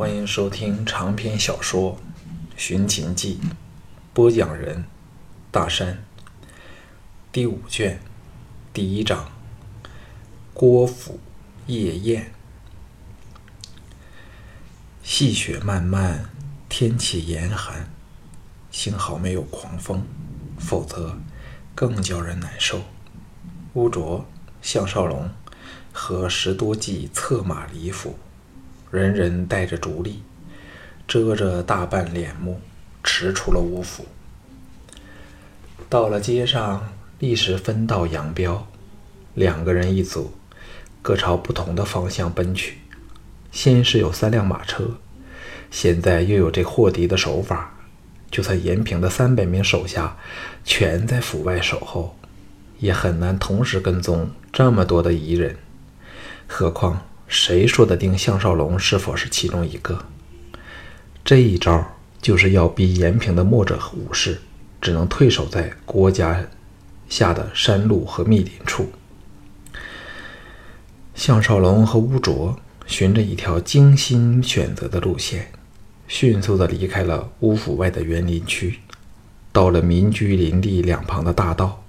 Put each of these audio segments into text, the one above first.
欢迎收听长篇小说《寻秦记》，播讲人：大山。第五卷第一章：郭府夜宴。细雪漫漫，天气严寒，幸好没有狂风，否则更叫人难受。乌卓、项少龙和十多骑策马离府。人人带着竹笠，遮着大半脸目，驰出了吴府。到了街上，立时分道扬镳，两个人一组，各朝不同的方向奔去。先是有三辆马车，现在又有这霍迪的手法，就算延平的三百名手下全在府外守候，也很难同时跟踪这么多的彝人，何况。谁说得定项少龙是否是其中一个？这一招就是要逼延平的墨者武士只能退守在郭家下的山路和密林处。项少龙和乌卓循着一条精心选择的路线，迅速地离开了乌府外的园林区，到了民居林地两旁的大道，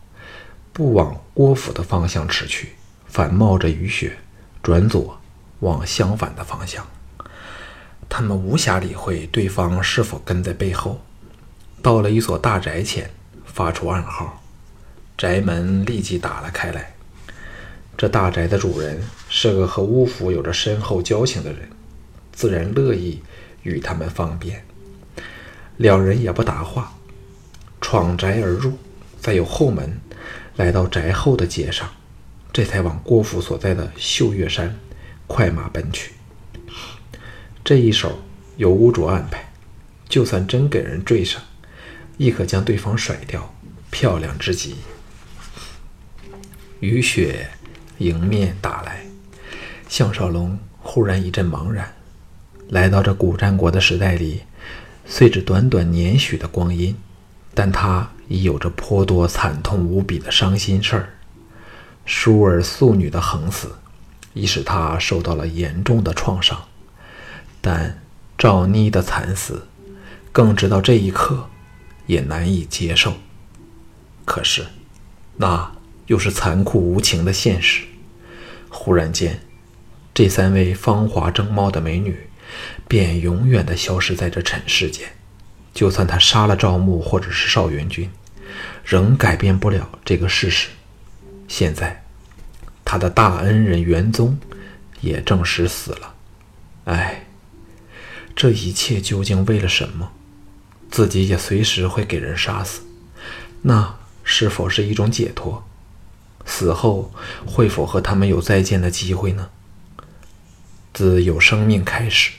不往郭府的方向驰去，反冒着雨雪转左。往相反的方向，他们无暇理会对方是否跟在背后。到了一所大宅前，发出暗号，宅门立即打了开来。这大宅的主人是个和乌府有着深厚交情的人，自然乐意与他们方便。两人也不答话，闯宅而入，再有后门，来到宅后的街上，这才往郭府所在的秀月山。快马奔去，这一手由屋主安排，就算真给人追上，亦可将对方甩掉，漂亮之极。雨雪迎面打来，项少龙忽然一阵茫然。来到这古战国的时代里，虽只短短年许的光阴，但他已有着颇多惨痛无比的伤心事儿，淑儿素女的横死。已使他受到了严重的创伤，但赵妮的惨死，更直到这一刻也难以接受。可是，那又是残酷无情的现实。忽然间，这三位芳华正茂的美女，便永远地消失在这尘世间。就算他杀了赵牧或者是邵元君，仍改变不了这个事实。现在。他的大恩人元宗也证实死了，哎，这一切究竟为了什么？自己也随时会给人杀死，那是否是一种解脱？死后会否和他们有再见的机会呢？自有生命开始，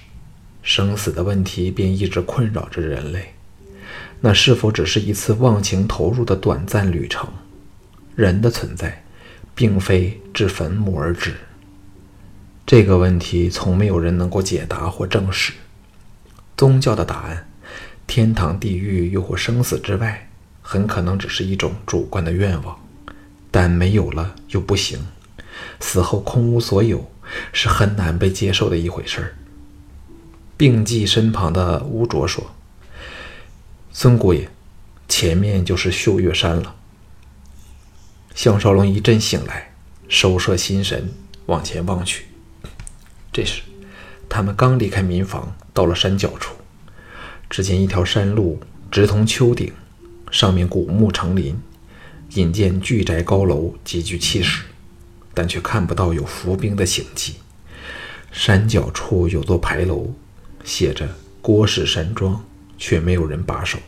生死的问题便一直困扰着人类。那是否只是一次忘情投入的短暂旅程？人的存在。并非至坟墓而止。这个问题从没有人能够解答或证实。宗教的答案，天堂、地狱又或生死之外，很可能只是一种主观的愿望。但没有了又不行，死后空无所有，是很难被接受的一回事儿。病寂身旁的乌卓说：“孙姑爷，前面就是秀月山了。”项少龙一阵醒来，收摄心神，往前望去。这时，他们刚离开民房，到了山脚处，只见一条山路直通丘顶，上面古木成林，引见巨宅高楼，极具气势，但却看不到有伏兵的行迹。山脚处有座牌楼，写着“郭氏山庄”，却没有人把守。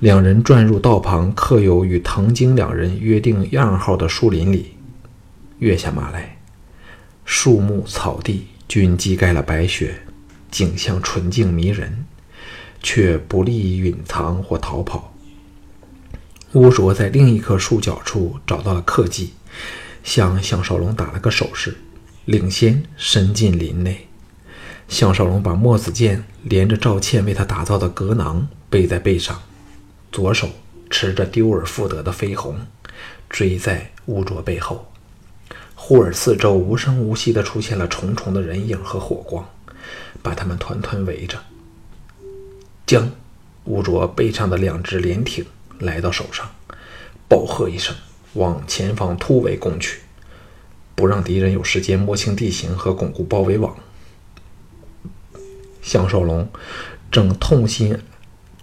两人转入道旁刻有与唐晶两人约定样号的树林里，跃下马来，树木草地均积盖了白雪，景象纯净迷人，却不利于隐藏或逃跑。乌卓在另一棵树角处找到了刻迹，向项少龙打了个手势，领先伸进林内。项少龙把墨子剑连着赵倩为他打造的格囊背在背上。左手持着丢而复得的飞鸿，追在乌卓背后。忽而四周无声无息地出现了重重的人影和火光，把他们团团围着。将乌卓背上的两只连挺来到手上，暴喝一声，往前方突围攻去，不让敌人有时间摸清地形和巩固包围网。项少龙正痛心，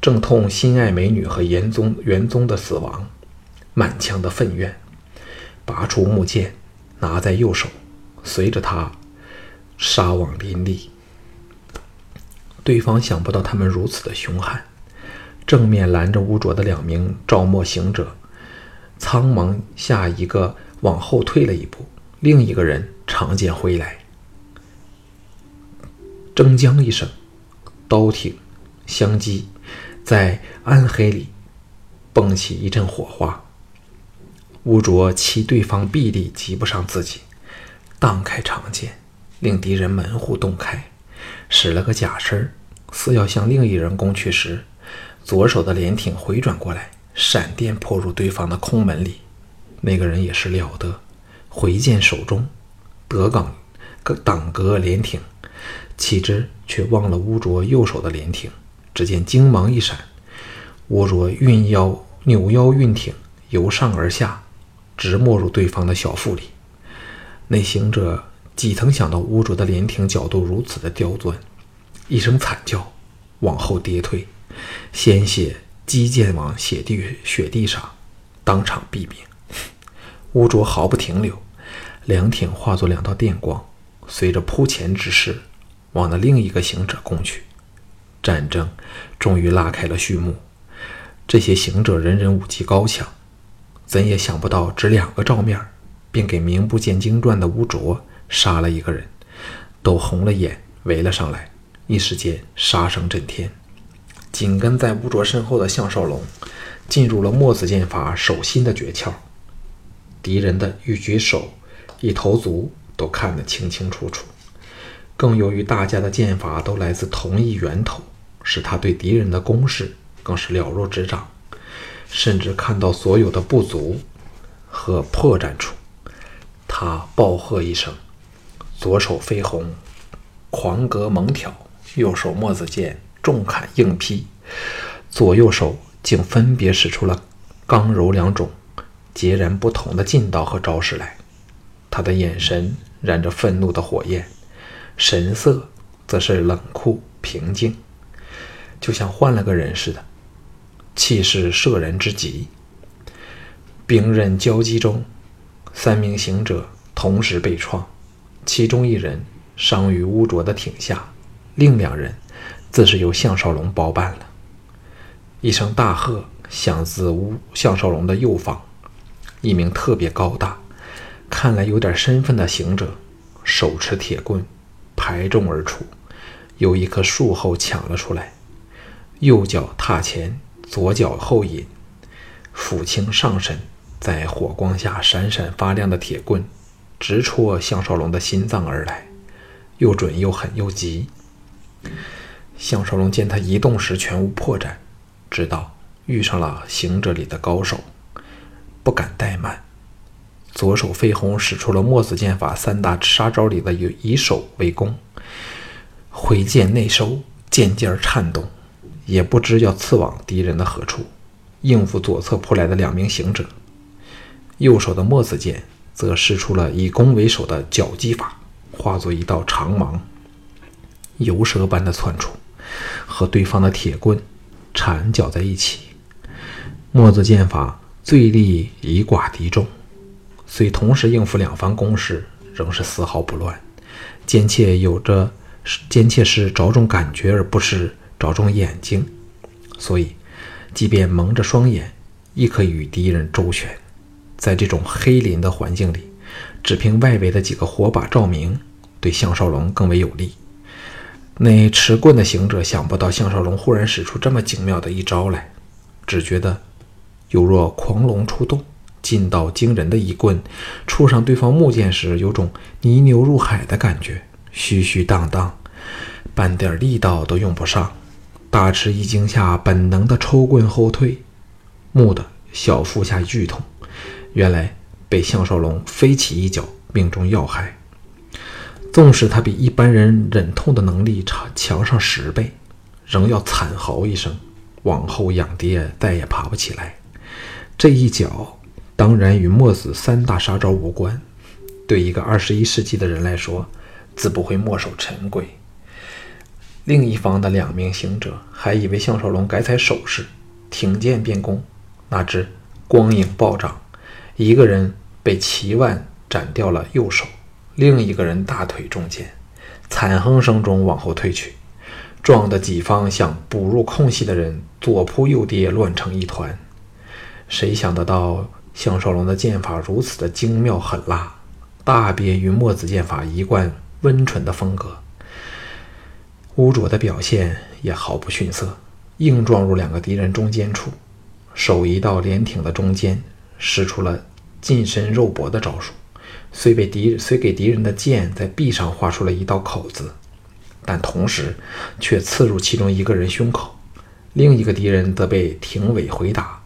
正痛心爱美女和严宗元宗的死亡，满腔的愤怨，拔出木剑，拿在右手，随着他杀往林立。对方想不到他们如此的凶悍，正面拦着乌卓的两名赵默行者，苍茫下一个往后退了一步，另一个人长剑挥来。铮锵一声，刀挺相击，在暗黑里蹦起一阵火花。乌卓其对方臂力及不上自己，荡开长剑，令敌人门户洞开，使了个假身似要向另一人攻去时，左手的连挺回转过来，闪电破入对方的空门里。那个人也是了得，回剑手中，得岗个挡格连挺。岂知却忘了乌卓右手的连挺，只见精芒一闪，乌卓运腰扭腰运挺，由上而下，直没入对方的小腹里。那行者几曾想到乌卓的连挺角度如此的刁钻，一声惨叫，往后跌退，鲜血激溅往血地雪地上，当场毙命。乌卓毫不停留，两挺化作两道电光，随着扑前之势。往那另一个行者攻去，战争终于拉开了序幕。这些行者人人武技高强，怎也想不到只两个照面，便给名不见经传的乌卓杀了一个人，都红了眼围了上来。一时间杀声震天。紧跟在乌卓身后的项少龙，进入了墨子剑法手心的诀窍。敌人的一举手、一投足都看得清清楚楚。更由于大家的剑法都来自同一源头，使他对敌人的攻势更是了若指掌，甚至看到所有的不足和破绽处。他暴喝一声，左手飞鸿，狂格猛挑，右手墨子剑重砍硬劈，左右手竟分别使出了刚柔两种截然不同的劲道和招式来。他的眼神燃着愤怒的火焰。神色则是冷酷平静，就像换了个人似的，气势慑人之极。兵刃交击中，三名行者同时被创，其中一人伤于污浊的挺下，另两人自是由项少龙包办了。一声大喝响自乌项少龙的右方，一名特别高大、看来有点身份的行者，手持铁棍。排众而出，由一棵树后抢了出来，右脚踏前，左脚后引，抚青上身，在火光下闪闪发亮的铁棍，直戳项少龙的心脏而来，又准又狠又急。项少龙见他移动时全无破绽，知道遇上了行者里的高手，不敢怠慢。左手飞鸿使出了墨子剑法三大杀招里的以以手为攻，挥剑内收，剑尖颤动，也不知要刺往敌人的何处，应付左侧扑来的两名行者。右手的墨子剑则使出了以攻为守的绞击法，化作一道长芒，游蛇般的窜出，和对方的铁棍缠绞在一起。墨子剑法最利以寡敌众。虽同时应付两方攻势，仍是丝毫不乱。奸妾有着奸妾是着重感觉，而不是着重眼睛，所以即便蒙着双眼，亦可与敌人周旋。在这种黑林的环境里，只凭外围的几个火把照明，对项少龙更为有利。那持棍的行者想不到项少龙忽然使出这么精妙的一招来，只觉得有若狂龙出洞。劲道惊人的一棍，触上对方木剑时，有种泥牛入海的感觉，虚虚荡荡，半点力道都用不上。大吃一惊下，本能的抽棍后退，木的小腹下剧痛，原来被项少龙飞起一脚命中要害。纵使他比一般人忍痛的能力强强上十倍，仍要惨嚎一声，往后仰跌，再也爬不起来。这一脚当然与墨子三大杀招无关，对一个二十一世纪的人来说，自不会墨守成规。另一方的两名行者还以为项少龙改采手势，挺剑便攻，哪知光影暴涨，一个人被齐万斩掉了右手。另一个人大腿中箭，惨哼声中往后退去，撞得己方想补入空隙的人左扑右跌，乱成一团。谁想得到项少龙的剑法如此的精妙狠辣，大别于墨子剑法一贯温纯的风格。污浊的表现也毫不逊色，硬撞入两个敌人中间处，手移到连挺的中间，使出了近身肉搏的招数。虽被敌虽给敌人的剑在臂上划出了一道口子，但同时却刺入其中一个人胸口，另一个敌人则被挺尾回打，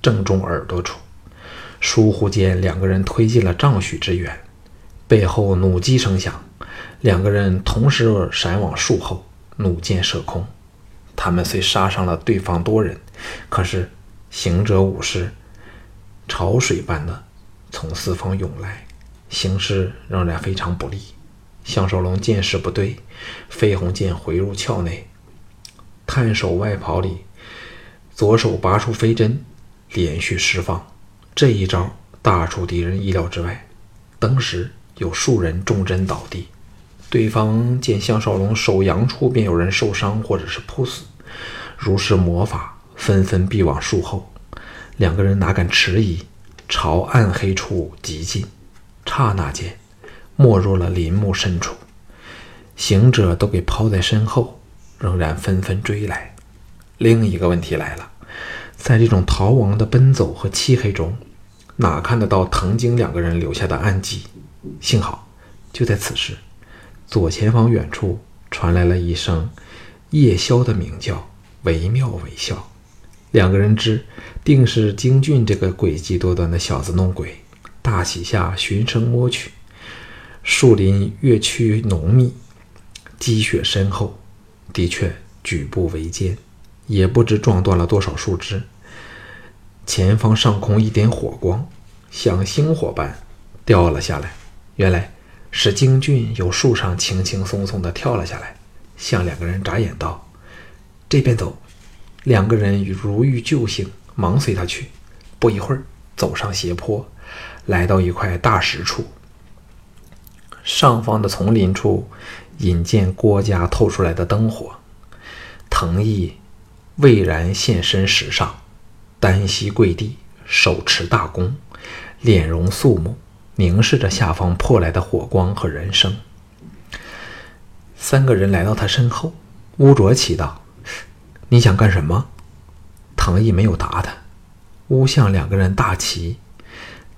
正中耳朵处。疏忽间，两个人推进了丈许之远，背后弩击声响，两个人同时闪往树后，弩箭射空。他们虽杀伤了对方多人，可是行者武士潮水般的从四方涌来。形势仍然非常不利，项少龙见势不对，飞鸿剑回入鞘内，探手外袍里，左手拔出飞针，连续释放。这一招大出敌人意料之外，当时有数人中针倒地。对方见项少龙手扬处便有人受伤或者是扑死，如是魔法，纷纷避往树后。两个人哪敢迟疑，朝暗黑处急进。刹那间，没入了林木深处，行者都给抛在身后，仍然纷纷追来。另一个问题来了，在这种逃亡的奔走和漆黑中，哪看得到藤经两个人留下的暗迹？幸好，就在此时，左前方远处传来了一声夜宵的鸣叫，惟妙惟肖。两个人知，定是京俊这个诡计多端的小子弄鬼。大喜下循声摸去，树林越趋浓密，积雪深厚，的确举步维艰，也不知撞断了多少树枝。前方上空一点火光，像星火般掉了下来。原来使京俊由树上轻轻松松地跳了下来，向两个人眨眼道：“这边走。”两个人如遇救星，忙随他去。不一会儿，走上斜坡。来到一块大石处，上方的丛林处，引见郭家透出来的灯火。藤毅巍然现身石上，单膝跪地，手持大弓，脸容肃穆，凝视着下方破来的火光和人声。三个人来到他身后，乌卓奇道：“你想干什么？”唐毅没有答他。乌相两个人大齐。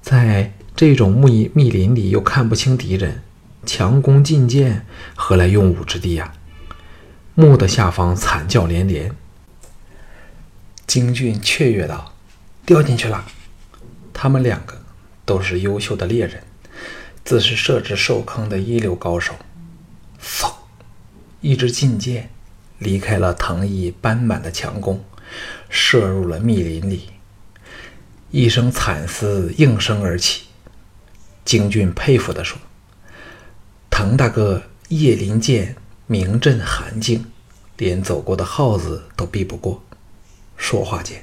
在这种密密林里，又看不清敌人，强弓劲箭，何来用武之地呀？墓的下方惨叫连连。京俊雀跃道：“掉进去了！”他们两个都是优秀的猎人，自是设置兽坑的一流高手。嗖，一支劲箭离开了藤毅斑满的强弓，射入了密林里。一声惨嘶应声而起，京俊佩服地说：“滕大哥叶林剑名震寒境，连走过的耗子都避不过。”说话间，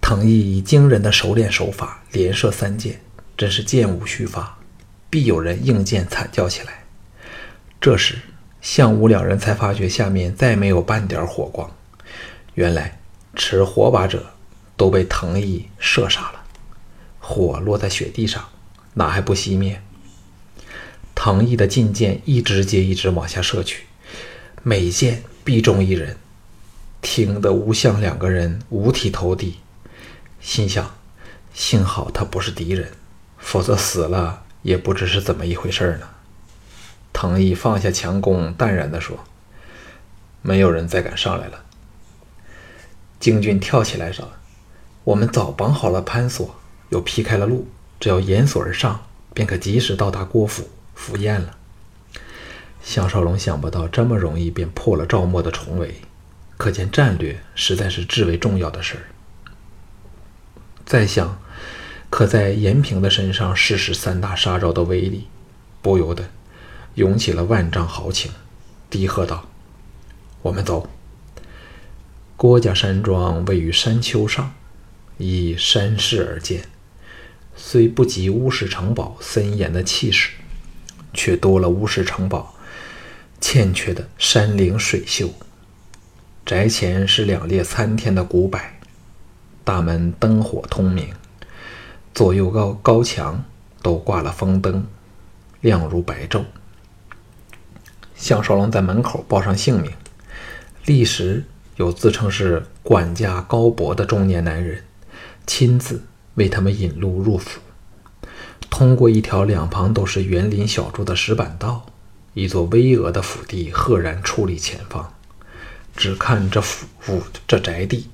藤毅以惊人的熟练手法连射三箭，真是箭无虚发，必有人应箭惨叫起来。这时，项武两人才发觉下面再没有半点火光，原来持火把者。都被藤毅射杀了，火落在雪地上，哪还不熄灭？藤毅的劲箭一支接一支往下射去，每箭必中一人，听得吴相两个人五体投地，心想：幸好他不是敌人，否则死了也不知是怎么一回事呢。藤毅放下强弓，淡然地说：“没有人再敢上来了。”京俊跳起来说。我们早绑好了攀索，又劈开了路，只要沿索而上，便可及时到达郭府赴宴了。项少龙想不到这么容易便破了赵默的重围，可见战略实在是至为重要的事儿。再想，可在延平的身上试试三大杀招的威力，不由得涌起了万丈豪情，低喝道：“我们走。”郭家山庄位于山丘上，依山势而建，虽不及乌氏城堡森严的气势，却多了乌氏城堡欠缺的山岭水秀。宅前是两列参天的古柏，大门灯火通明，左右高高墙都挂了风灯，亮如白昼。项少龙在门口报上姓名，立时。有自称是管家高博的中年男人，亲自为他们引路入府。通过一条两旁都是园林小筑的石板道，一座巍峨的府邸赫然矗立前方。只看这府府这宅地，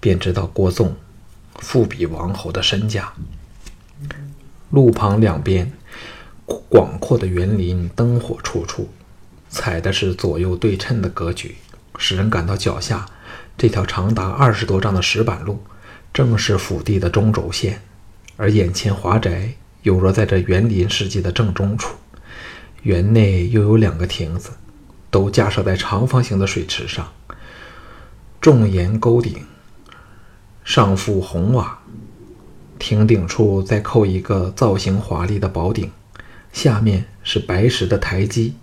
便知道郭纵富比王侯的身价。路旁两边广阔的园林，灯火处处，采的是左右对称的格局。使人感到脚下这条长达二十多丈的石板路，正是府地的中轴线，而眼前华宅有若在这园林世界的正中处。园内又有两个亭子，都架设在长方形的水池上，重檐勾顶，上覆红瓦，亭顶处再扣一个造型华丽的宝顶，下面是白石的台基，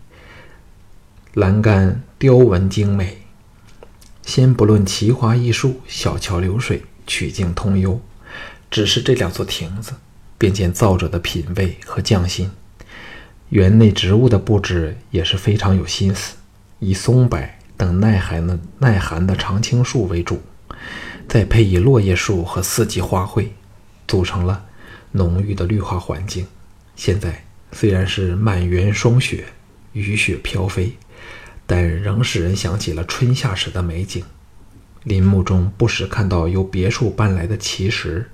栏杆雕纹精美。先不论奇花异树、小桥流水、曲径通幽，只是这两座亭子，便见造者的品味和匠心。园内植物的布置也是非常有心思，以松柏等耐寒的耐寒的常青树为主，再配以落叶树和四季花卉，组成了浓郁的绿化环境。现在虽然是满园霜雪，雨雪飘飞。但仍使人想起了春夏时的美景。林木中不时看到由别墅搬来的奇石，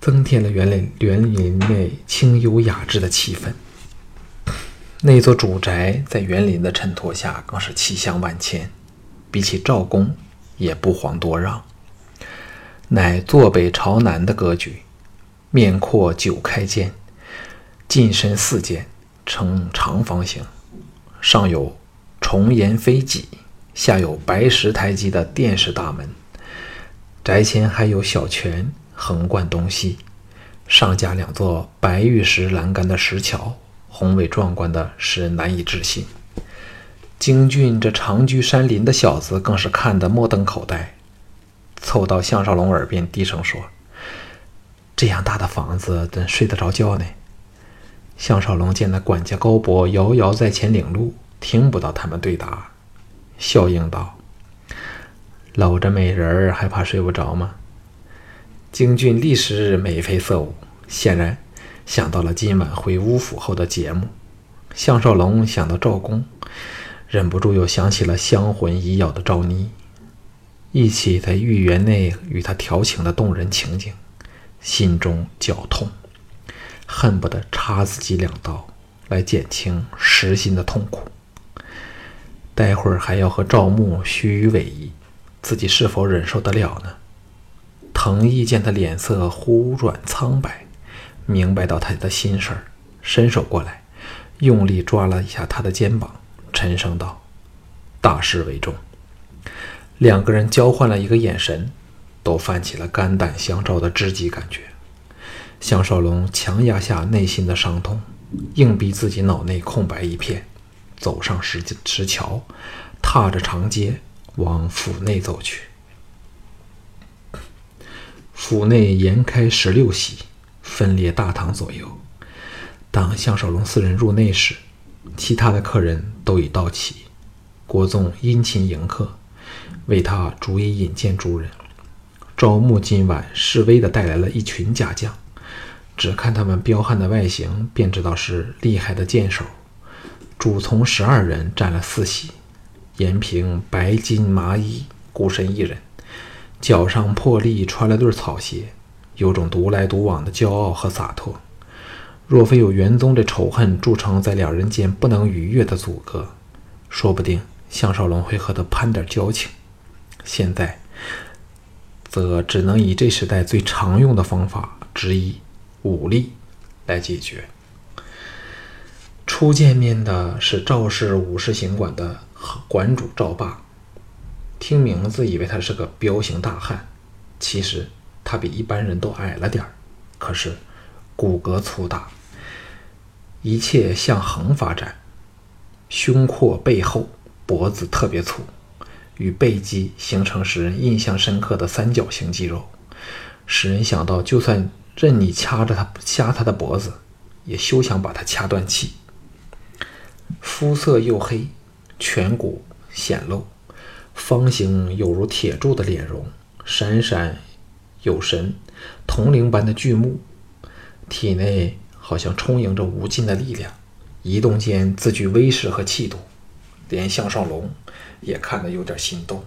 增添了园林园林内清幽雅致的气氛。那座主宅在园林的衬托下，更是气象万千，比起赵公也不遑多让。乃坐北朝南的格局，面阔九开间，进深四间，呈长方形，上有。重檐飞脊，下有白石台基的殿式大门。宅前还有小泉横贯东西，上架两座白玉石栏杆的石桥，宏伟壮观的使人难以置信。京俊这长居山林的小子更是看得目瞪口呆，凑到项少龙耳边低声说：“这样大的房子，怎睡得着觉呢？”项少龙见那管家高博遥遥在前领路。听不到他们对答，笑应道：“搂着美人儿还怕睡不着吗？”京俊立时眉飞色舞，显然想到了今晚回乌府后的节目。项少龙想到赵公，忍不住又想起了香魂已咬的赵妮，忆起在御园内与他调情的动人情景，心中绞痛，恨不得插自己两刀来减轻实心的痛苦。待会儿还要和赵牧虚与委蛇，自己是否忍受得了呢？藤毅见他脸色忽转苍白，明白到他的心事儿，伸手过来，用力抓了一下他的肩膀，沉声道：“大事为重。”两个人交换了一个眼神，都泛起了肝胆相照的知己感觉。项少龙强压下内心的伤痛，硬逼自己脑内空白一片。走上石石桥，踏着长街往府内走去。府内延开十六席，分列大堂左右。当项少龙四人入内时，其他的客人都已到齐。国纵殷勤迎客，为他逐一引荐诸人。赵牧今晚示威的带来了一群家将，只看他们彪悍的外形，便知道是厉害的剑手。主从十二人占了四席，延平白金麻衣，孤身一人，脚上破例穿了对草鞋，有种独来独往的骄傲和洒脱。若非有元宗这仇恨铸成在两人间不能逾越的阻隔，说不定项少龙会和他攀点交情。现在，则只能以这时代最常用的方法之一——武力来解决。初见面的是赵氏武士行馆的馆主赵霸，听名字以为他是个彪形大汉，其实他比一般人都矮了点儿，可是骨骼粗大，一切向横发展，胸廓背厚，脖子特别粗，与背肌形成使人印象深刻的三角形肌肉，使人想到就算任你掐着他掐他的脖子，也休想把他掐断气。肤色黝黑，颧骨显露，方形有如铁柱的脸容，闪闪有神，铜铃般的巨目，体内好像充盈着无尽的力量，移动间自具威势和气度，连项少龙也看得有点心动。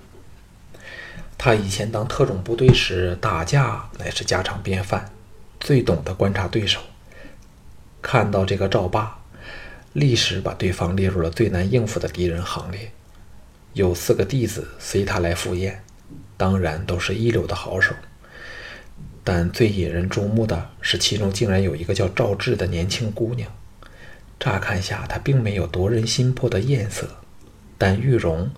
他以前当特种部队时，打架乃是家常便饭，最懂得观察对手。看到这个赵霸。立时把对方列入了最难应付的敌人行列。有四个弟子随他来赴宴，当然都是一流的好手。但最引人注目的是，其中竟然有一个叫赵志的年轻姑娘。乍看下，她并没有夺人心魄的艳色，但玉容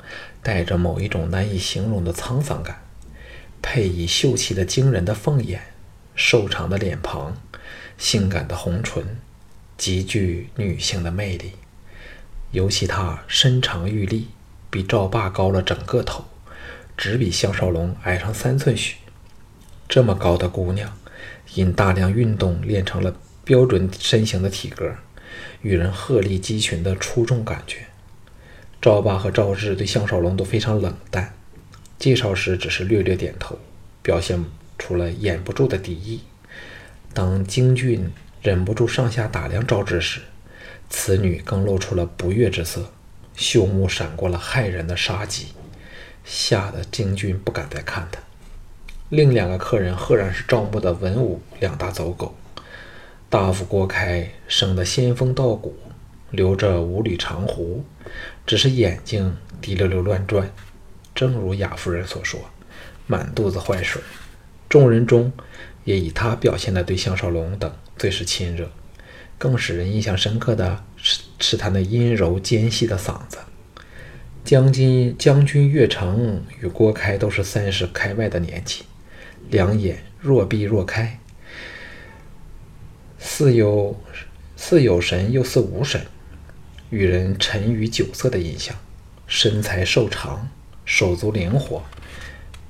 带着某一种难以形容的沧桑感，配以秀气的惊人的凤眼、瘦长的脸庞、性感的红唇。极具女性的魅力，尤其她身长玉立，比赵霸高了整个头，只比项少龙矮上三寸许。这么高的姑娘，因大量运动练成了标准身形的体格，与人鹤立鸡群的出众感觉。赵霸和赵志对项少龙都非常冷淡，介绍时只是略略点头，表现出了掩不住的敌意。当京俊。忍不住上下打量赵志时，此女更露出了不悦之色，秀目闪过了骇人的杀机，吓得京俊不敢再看她。另两个客人赫然是赵牧的文武两大走狗。大夫郭开生得仙风道骨，留着五缕长胡，只是眼睛滴溜溜乱转，正如雅夫人所说，满肚子坏水。众人中也以他表现的对项少龙等。最是亲热，更使人印象深刻的是是他那阴柔尖细的嗓子。将军将军岳成与郭开都是三十开外的年纪，两眼若闭若开，似有似有神又似无神，与人沉于酒色的印象。身材瘦长，手足灵活，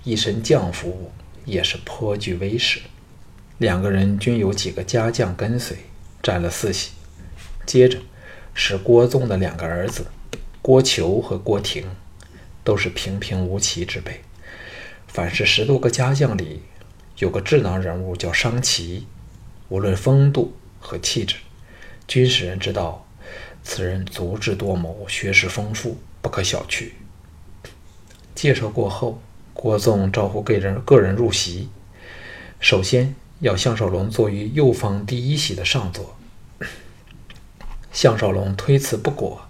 一身将服也是颇具威势。两个人均有几个家将跟随，占了四席。接着是郭纵的两个儿子，郭求和郭廷，都是平平无奇之辈。凡是十多个家将里，有个智囊人物叫商齐，无论风度和气质，均使人知道此人足智多谋，学识丰富，不可小觑。介绍过后，郭纵招呼个人个人入席，首先。要项少龙坐于右方第一席的上座，项少龙推辞不果，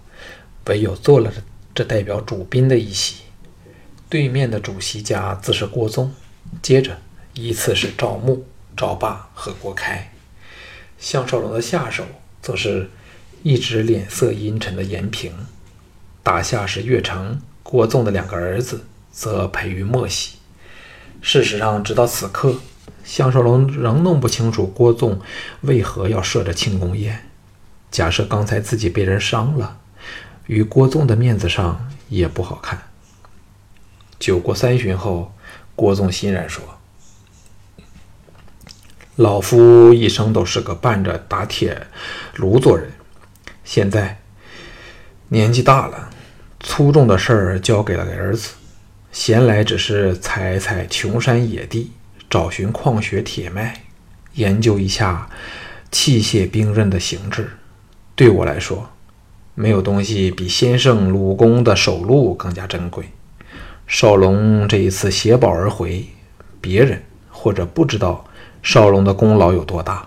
唯有坐了这代表主宾的一席。对面的主席家自是郭宗，接着依次是赵牧、赵霸和郭开。项少龙的下手则是一直脸色阴沉的严平，打下是岳成、郭纵的两个儿子，则陪于末席。事实上，直到此刻。项少龙仍弄不清楚郭纵为何要设着庆功宴。假设刚才自己被人伤了，与郭纵的面子上也不好看。酒过三巡后，郭纵欣然说：“老夫一生都是个伴着打铁炉做人，现在年纪大了，粗重的事儿交给了儿子，闲来只是采采穷山野地。”找寻矿穴铁脉，研究一下器械兵刃的形制。对我来说，没有东西比先生鲁公的手路更加珍贵。少龙这一次携宝而回，别人或者不知道少龙的功劳有多大，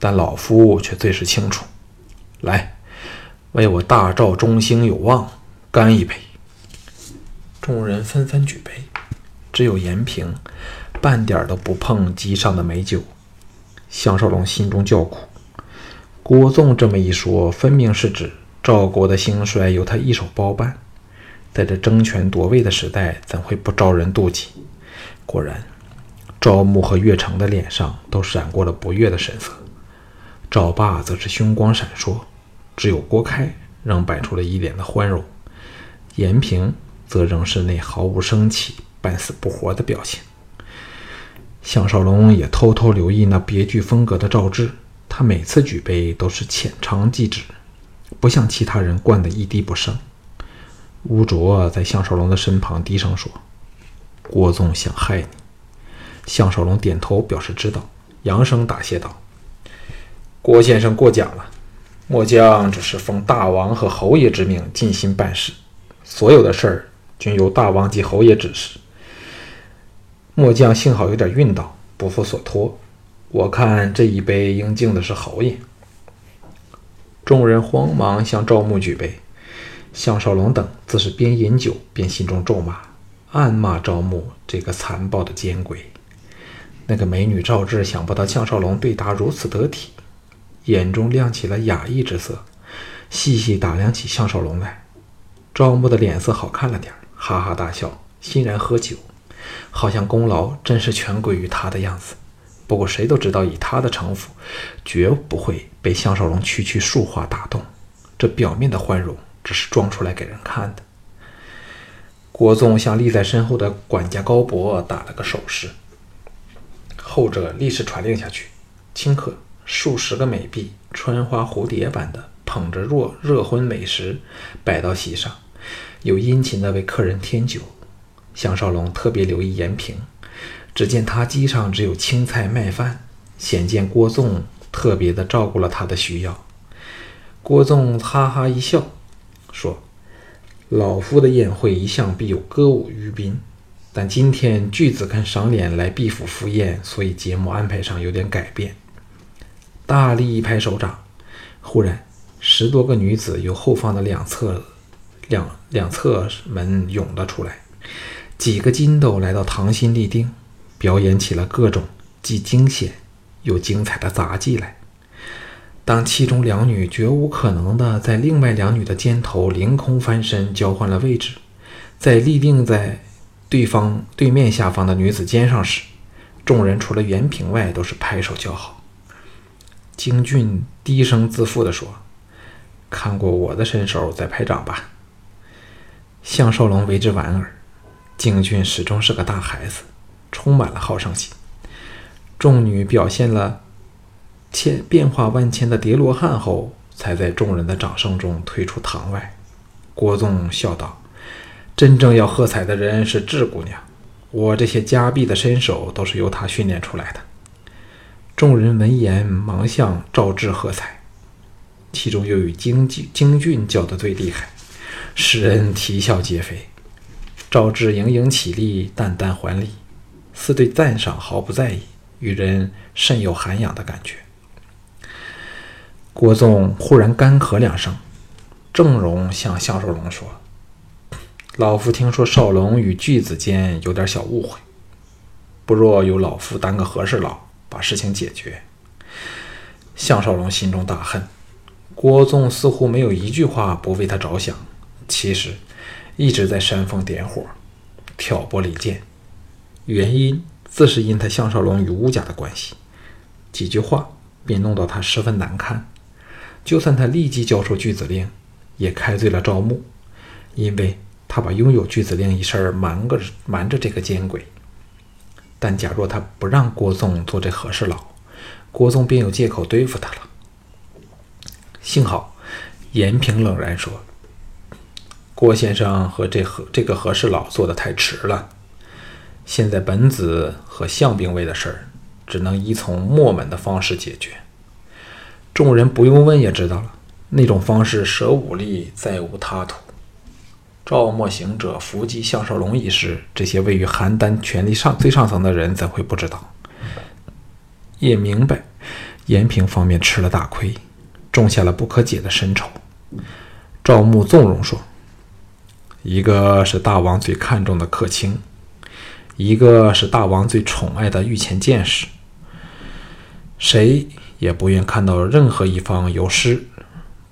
但老夫却最是清楚。来，为我大赵中兴有望，干一杯！众人纷纷举杯，只有严平半点都不碰机上的美酒。项少龙心中叫苦。郭纵这么一说，分明是指赵国的兴衰由他一手包办。在这争权夺位的时代，怎会不招人妒忌？果然，赵牧和岳成的脸上都闪过了不悦的神色。赵霸则是凶光闪烁，只有郭开仍摆出了一脸的欢容，严平则仍是那毫无生气、半死不活的表情。项少龙也偷偷留意那别具风格的赵志，他每次举杯都是浅尝即止，不像其他人灌得一滴不剩。乌卓在项少龙的身旁低声说：“郭纵想害你。”项少龙点头表示知道，扬声答谢道。郭先生过奖了，末将只是奉大王和侯爷之命尽心办事，所有的事儿均由大王及侯爷指示。末将幸好有点运道，不负所托。我看这一杯应敬的是侯爷。众人慌忙向赵牧举杯，项少龙等自是边饮酒边心中咒骂，暗骂赵牧这个残暴的奸鬼。那个美女赵志想不到项少龙对答如此得体。眼中亮起了雅意之色，细细打量起项少龙来。赵牧的脸色好看了点哈哈大笑，欣然喝酒，好像功劳真是全归于他的样子。不过谁都知道，以他的城府，绝不会被项少龙区区数话打动。这表面的欢容，只是装出来给人看的。郭纵向立在身后的管家高博打了个手势，后者立时传令下去，顷刻。数十个美婢穿花蝴蝶般的捧着热热荤美食摆到席上，又殷勤的为客人添酒。项少龙特别留意严平，只见他机上只有青菜麦饭，显见郭纵特别的照顾了他的需要。郭纵哈哈一笑，说：“老夫的宴会一向必有歌舞娱宾，但今天巨子肯赏脸来毕府赴宴，所以节目安排上有点改变。”大力一拍手掌，忽然十多个女子由后方的两侧两两侧门涌了出来，几个金斗来到堂心立定，表演起了各种既惊险又精彩的杂技来。当其中两女绝无可能的在另外两女的肩头凌空翻身，交换了位置，在立定在对方对面下方的女子肩上时，众人除了袁平外，都是拍手叫好。京俊低声自负地说：“看过我的身手，再拍掌吧。”项少龙为之莞尔。京俊始终是个大孩子，充满了好胜心。众女表现了千变化万千的叠罗汉后，才在众人的掌声中退出堂外。郭纵笑道：“真正要喝彩的人是智姑娘，我这些夹臂的身手都是由她训练出来的。”众人闻言，忙向赵志喝彩，其中又与京俊京俊叫得最厉害，使人啼笑皆非。赵志盈盈起立，淡淡还礼，似对赞赏毫不在意，与人甚有涵养的感觉。郭纵忽然干咳两声，郑容向项少龙说：“老夫听说少龙与巨子间有点小误会，不若由老夫当个和事佬。”把事情解决。项少龙心中大恨，郭纵似乎没有一句话不为他着想，其实一直在煽风点火，挑拨离间。原因自是因他项少龙与乌家的关系，几句话便弄到他十分难堪。就算他立即交出巨子令，也开罪了赵牧，因为他把拥有巨子令一事瞒个瞒着这个奸鬼。但假若他不让郭纵做这和事佬，郭纵便有借口对付他了。幸好严平冷然说：“郭先生和这和这个和事佬做的太迟了。现在本子和相兵卫的事儿，只能依从末门的方式解决。众人不用问也知道了，那种方式舍武力，再无他途。”赵末行者伏击项少龙一事，这些位于邯郸权力上最上层的人怎会不知道？也明白，延平方面吃了大亏，种下了不可解的深仇。赵牧纵容说：“一个是大王最看重的客卿，一个是大王最宠爱的御前剑士，谁也不愿看到任何一方有失。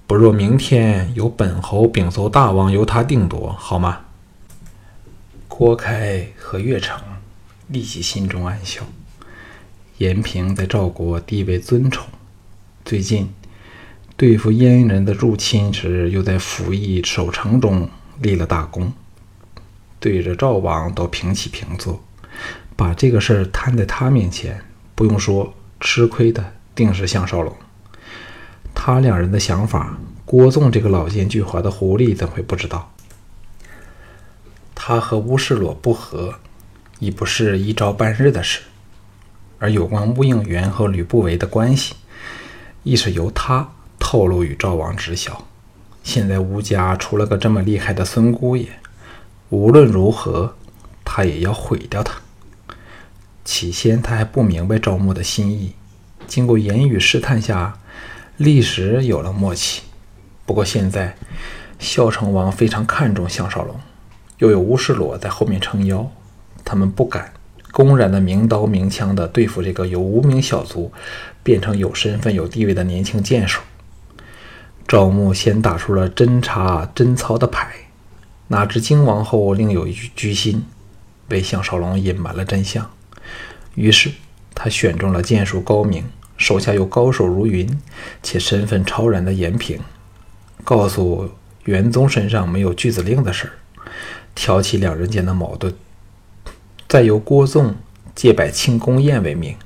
不若明天由本侯禀奏大王，由他定夺，好吗？”郭开和岳成立即心中暗笑。延平在赵国地位尊崇，最近对付燕人的入侵时，又在服役守城中立了大功，对着赵王都平起平坐。把这个事儿摊在他面前，不用说，吃亏的定是项少龙。他两人的想法，郭纵这个老奸巨猾的狐狸怎会不知道？他和乌世罗不和，已不是一朝半日的事。而有关乌应元和吕不韦的关系，亦是由他透露与赵王知晓。现在吴家出了个这么厉害的孙姑爷，无论如何，他也要毁掉他。起先他还不明白赵牧的心意，经过言语试探下，立时有了默契。不过现在，孝成王非常看重项少龙，又有乌世罗在后面撑腰，他们不敢。公然的明刀明枪的对付这个由无名小卒变成有身份有地位的年轻剑手，赵牧先打出了侦查贞操的牌，哪知荆王后另有一居心，为项少龙隐瞒了真相。于是他选中了剑术高明、手下有高手如云且身份超然的严平，告诉元宗身上没有巨子令的事儿，挑起两人间的矛盾。再由郭纵借摆庆功宴为名，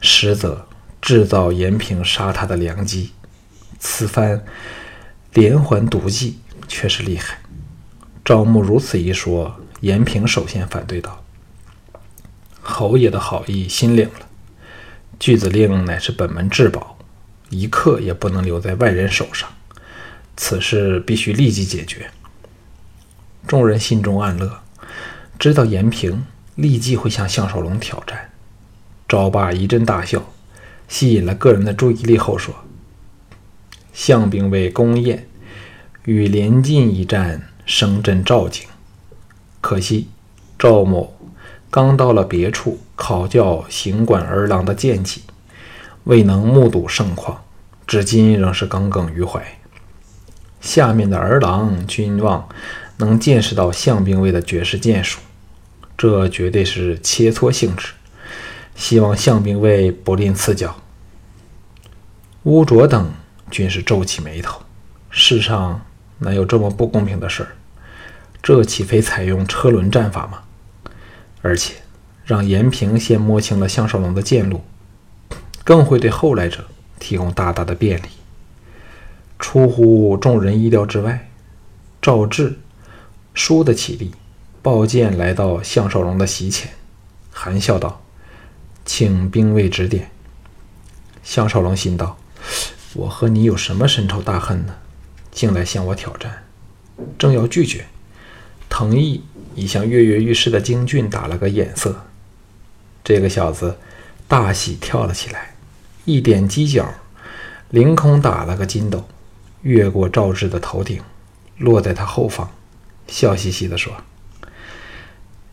实则制造延平杀他的良机。此番连环毒计确实厉害。赵牧如此一说，延平首先反对道：“侯爷的好意心领了，巨子令乃是本门至宝，一刻也不能留在外人手上。此事必须立即解决。”众人心中暗乐，知道延平。立即会向项少龙挑战。赵霸一阵大笑，吸引了个人的注意力后说：“项兵卫公宴与连晋一战，声震赵景。可惜赵某刚到了别处考教行管儿郎的剑技，未能目睹盛况，至今仍是耿耿于怀。下面的儿郎均望能见识到项兵卫的绝世剑术。”这绝对是切磋性质，希望项兵卫不吝赐教。乌卓等均是皱起眉头，世上哪有这么不公平的事儿？这岂非采用车轮战法吗？而且让严平先摸清了项少龙的剑路，更会对后来者提供大大的便利。出乎众人意料之外，赵志输得起力。抱剑来到项少龙的席前，含笑道：“请兵卫指点。”项少龙心道：“我和你有什么深仇大恨呢？竟来向我挑战？”正要拒绝，藤毅已向跃跃欲试的京俊打了个眼色。这个小子大喜，跳了起来，一点犄角，凌空打了个筋斗，越过赵志的头顶，落在他后方，笑嘻嘻地说。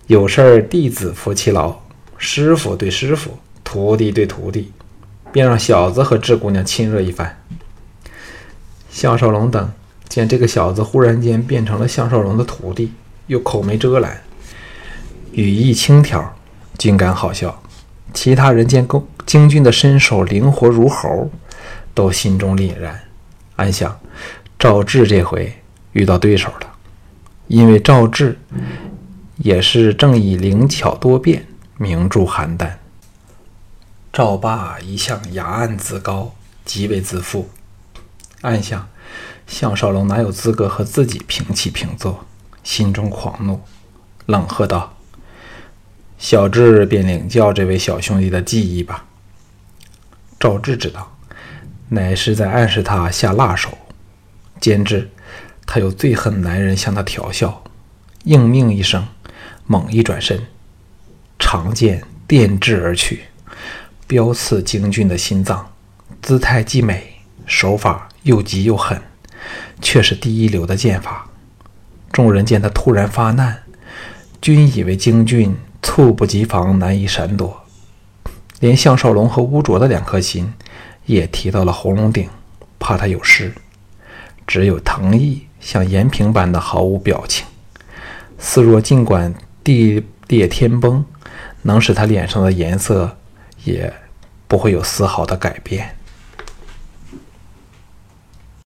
有事儿，弟子服其劳；师傅对师傅，徒弟对徒弟，便让小子和智姑娘亲热一番。项少龙等见这个小子忽然间变成了项少龙的徒弟，又口没遮拦，语意轻佻，均感好笑。其他人见公京军的身手灵活如猴，都心中凛然，暗想：赵志这回遇到对手了，因为赵志。也是正以灵巧多变名著邯郸。赵霸一向雅岸自高，极为自负，暗想项少龙哪有资格和自己平起平坐，心中狂怒，冷喝道：“小智便领教这位小兄弟的技艺吧。”赵志知道，乃是在暗示他下辣手，兼之他又最恨男人向他调笑，应命一声。猛一转身，长剑电掷而去，飙刺京俊的心脏，姿态既美，手法又急又狠，却是第一流的剑法。众人见他突然发难，均以为京俊猝不及防，难以闪躲。连项少龙和乌卓的两颗心也提到了红龙顶，怕他有事。只有藤毅像延平般的毫无表情，似若尽管地裂天崩，能使他脸上的颜色也不会有丝毫的改变。